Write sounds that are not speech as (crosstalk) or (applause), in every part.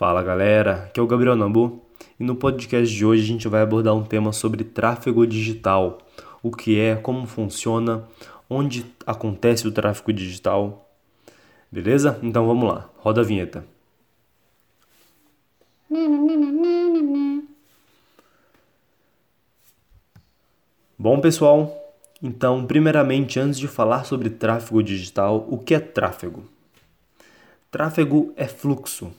galera, aqui é o Gabriel Nambu e no podcast de hoje a gente vai abordar um tema sobre tráfego digital, o que é, como funciona, onde acontece o tráfego digital. Beleza? Então vamos lá, roda a vinheta. Bom, pessoal, então, primeiramente, antes de falar sobre tráfego digital, o que é tráfego? Tráfego é fluxo,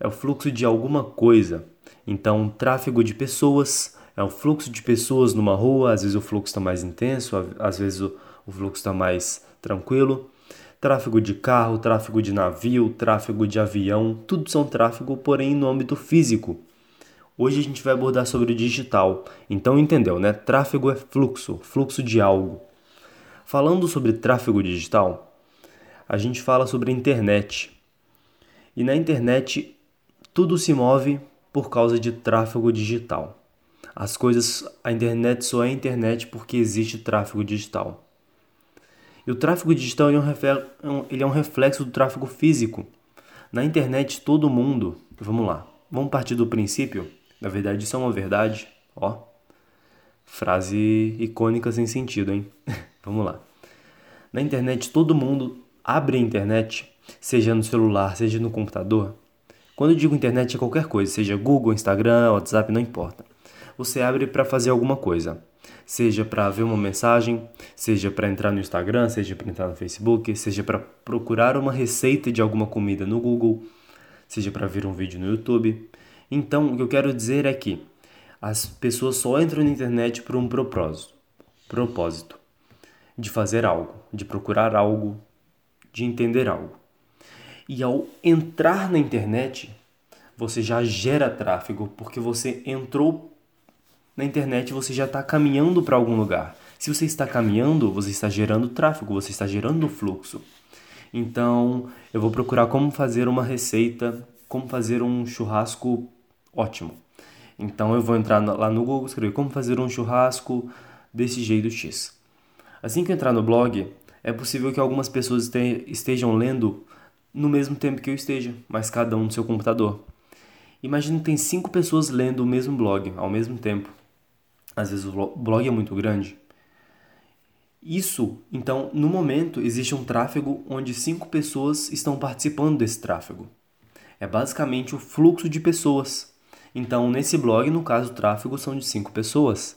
é o fluxo de alguma coisa. Então, tráfego de pessoas é o fluxo de pessoas numa rua, às vezes o fluxo está mais intenso, às vezes o, fluxo está mais tranquilo. Tráfego de carro, tráfego de navio, tráfego de avião, tudo são tráfego, porém no âmbito físico. Hoje a gente vai abordar sobre o digital. Então entendeu, né? Tráfego é fluxo, fluxo de algo. Falando sobre tráfego digital, a gente fala sobre internet. E na internet tudo se move por causa de tráfego digital. As coisas, a internet só é internet porque existe tráfego digital. E o tráfego digital ele é, um ele é um reflexo do tráfego físico. Na internet, todo mundo. Vamos lá, vamos partir do princípio. Na verdade, isso é uma verdade. Ó, frase icônica sem sentido, hein? (laughs) vamos lá. Na internet, todo mundo abre a internet, seja no celular, seja no computador, quando eu digo internet é qualquer coisa, seja Google, Instagram, WhatsApp, não importa. Você abre para fazer alguma coisa. Seja para ver uma mensagem, seja para entrar no Instagram, seja para entrar no Facebook, seja para procurar uma receita de alguma comida no Google, seja para ver um vídeo no YouTube. Então, o que eu quero dizer é que as pessoas só entram na internet por um propósito, propósito de fazer algo, de procurar algo, de entender algo. E ao entrar na internet, você já gera tráfego, porque você entrou na internet, você já está caminhando para algum lugar. Se você está caminhando, você está gerando tráfego, você está gerando fluxo. Então, eu vou procurar como fazer uma receita, como fazer um churrasco ótimo. Então, eu vou entrar lá no Google, escrever como fazer um churrasco desse jeito X. Assim que eu entrar no blog, é possível que algumas pessoas estejam lendo no mesmo tempo que eu esteja, mas cada um no seu computador. Imagina que tem cinco pessoas lendo o mesmo blog ao mesmo tempo. Às vezes o blog é muito grande. Isso, então, no momento existe um tráfego onde cinco pessoas estão participando desse tráfego. É basicamente o fluxo de pessoas. Então, nesse blog, no caso, o tráfego são de cinco pessoas.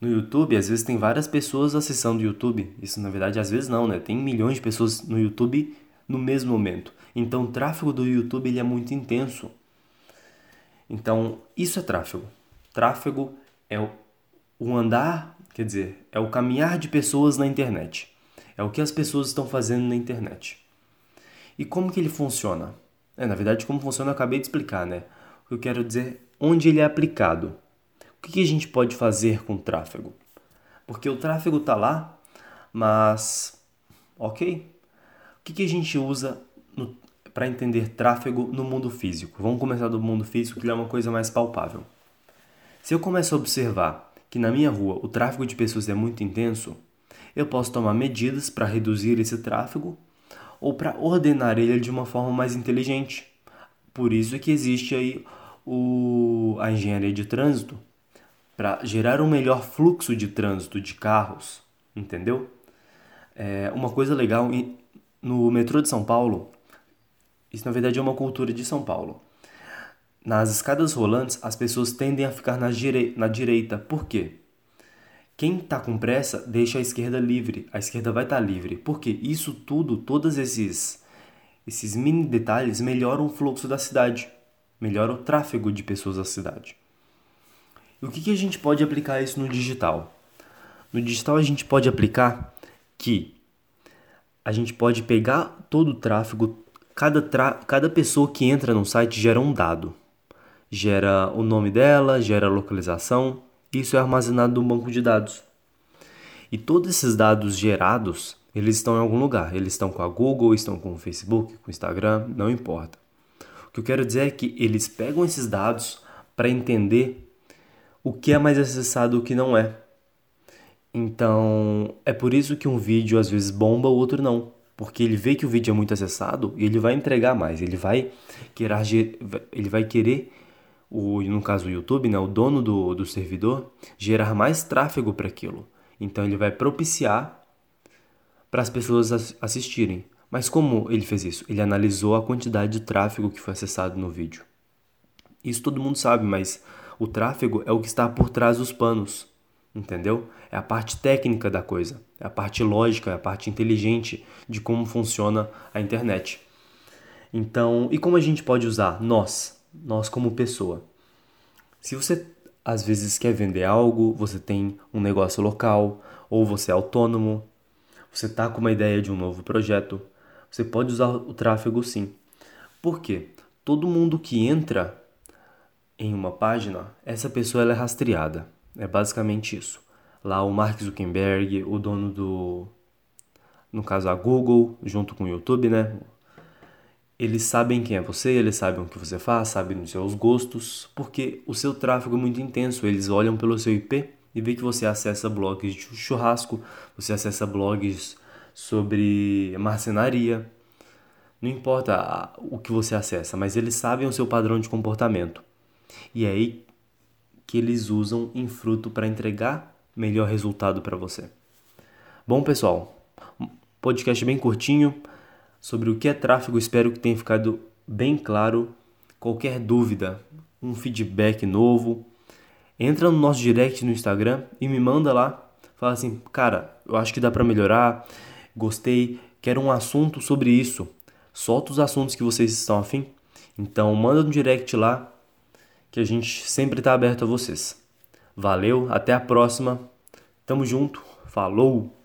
No YouTube, às vezes tem várias pessoas acessando o YouTube. Isso, na verdade, às vezes não, né? Tem milhões de pessoas no YouTube no mesmo momento. Então, o tráfego do YouTube ele é muito intenso. Então, isso é tráfego. Tráfego é o andar, quer dizer, é o caminhar de pessoas na internet. É o que as pessoas estão fazendo na internet. E como que ele funciona? É, na verdade, como funciona eu acabei de explicar, né? O que eu quero dizer, onde ele é aplicado. O que, que a gente pode fazer com o tráfego? Porque o tráfego está lá, mas, ok, que, que a gente usa para entender tráfego no mundo físico? Vamos começar do mundo físico, que é uma coisa mais palpável. Se eu começo a observar que na minha rua o tráfego de pessoas é muito intenso, eu posso tomar medidas para reduzir esse tráfego ou para ordenar ele de uma forma mais inteligente. Por isso que existe aí o, a engenharia de trânsito para gerar um melhor fluxo de trânsito de carros, entendeu? É, uma coisa legal no metrô de São Paulo, isso na verdade é uma cultura de São Paulo. Nas escadas rolantes, as pessoas tendem a ficar na, direi na direita. Por quê? Quem está com pressa deixa a esquerda livre. A esquerda vai estar tá livre. Porque isso tudo, todos esses, esses mini detalhes melhoram o fluxo da cidade. Melhoram o tráfego de pessoas da cidade. E o que, que a gente pode aplicar isso no digital? No digital a gente pode aplicar que a gente pode pegar todo o tráfego, cada, cada pessoa que entra no site gera um dado. Gera o nome dela, gera a localização, isso é armazenado no banco de dados. E todos esses dados gerados, eles estão em algum lugar. Eles estão com a Google, estão com o Facebook, com o Instagram, não importa. O que eu quero dizer é que eles pegam esses dados para entender o que é mais acessado e o que não é. Então, é por isso que um vídeo às vezes bomba, o outro não. porque ele vê que o vídeo é muito acessado e ele vai entregar mais, ele vai querer, ele vai querer o, no caso o YouTube, né, o dono do, do servidor, gerar mais tráfego para aquilo. Então ele vai propiciar para as pessoas assistirem. Mas como ele fez isso? Ele analisou a quantidade de tráfego que foi acessado no vídeo. Isso todo mundo sabe, mas o tráfego é o que está por trás dos panos, entendeu? É a parte técnica da coisa, é a parte lógica, é a parte inteligente de como funciona a internet. Então, e como a gente pode usar nós, nós como pessoa? Se você às vezes quer vender algo, você tem um negócio local, ou você é autônomo, você está com uma ideia de um novo projeto, você pode usar o tráfego sim. Por quê? Todo mundo que entra em uma página, essa pessoa é rastreada. É basicamente isso. Lá o Mark Zuckerberg, o dono do no caso a Google, junto com o YouTube, né? Eles sabem quem é você, eles sabem o que você faz, sabem os seus gostos, porque o seu tráfego é muito intenso. Eles olham pelo seu IP e vê que você acessa blogs de churrasco, você acessa blogs sobre marcenaria. Não importa o que você acessa, mas eles sabem o seu padrão de comportamento. E aí que eles usam em fruto para entregar melhor resultado para você. Bom, pessoal, podcast bem curtinho sobre o que é tráfego. Espero que tenha ficado bem claro. Qualquer dúvida, um feedback novo, entra no nosso direct no Instagram e me manda lá. Fala assim, cara, eu acho que dá para melhorar. Gostei, quero um assunto sobre isso. Solta os assuntos que vocês estão afim. Então manda no direct lá que a gente sempre está aberto a vocês. Valeu, até a próxima. Tamo junto. Falou!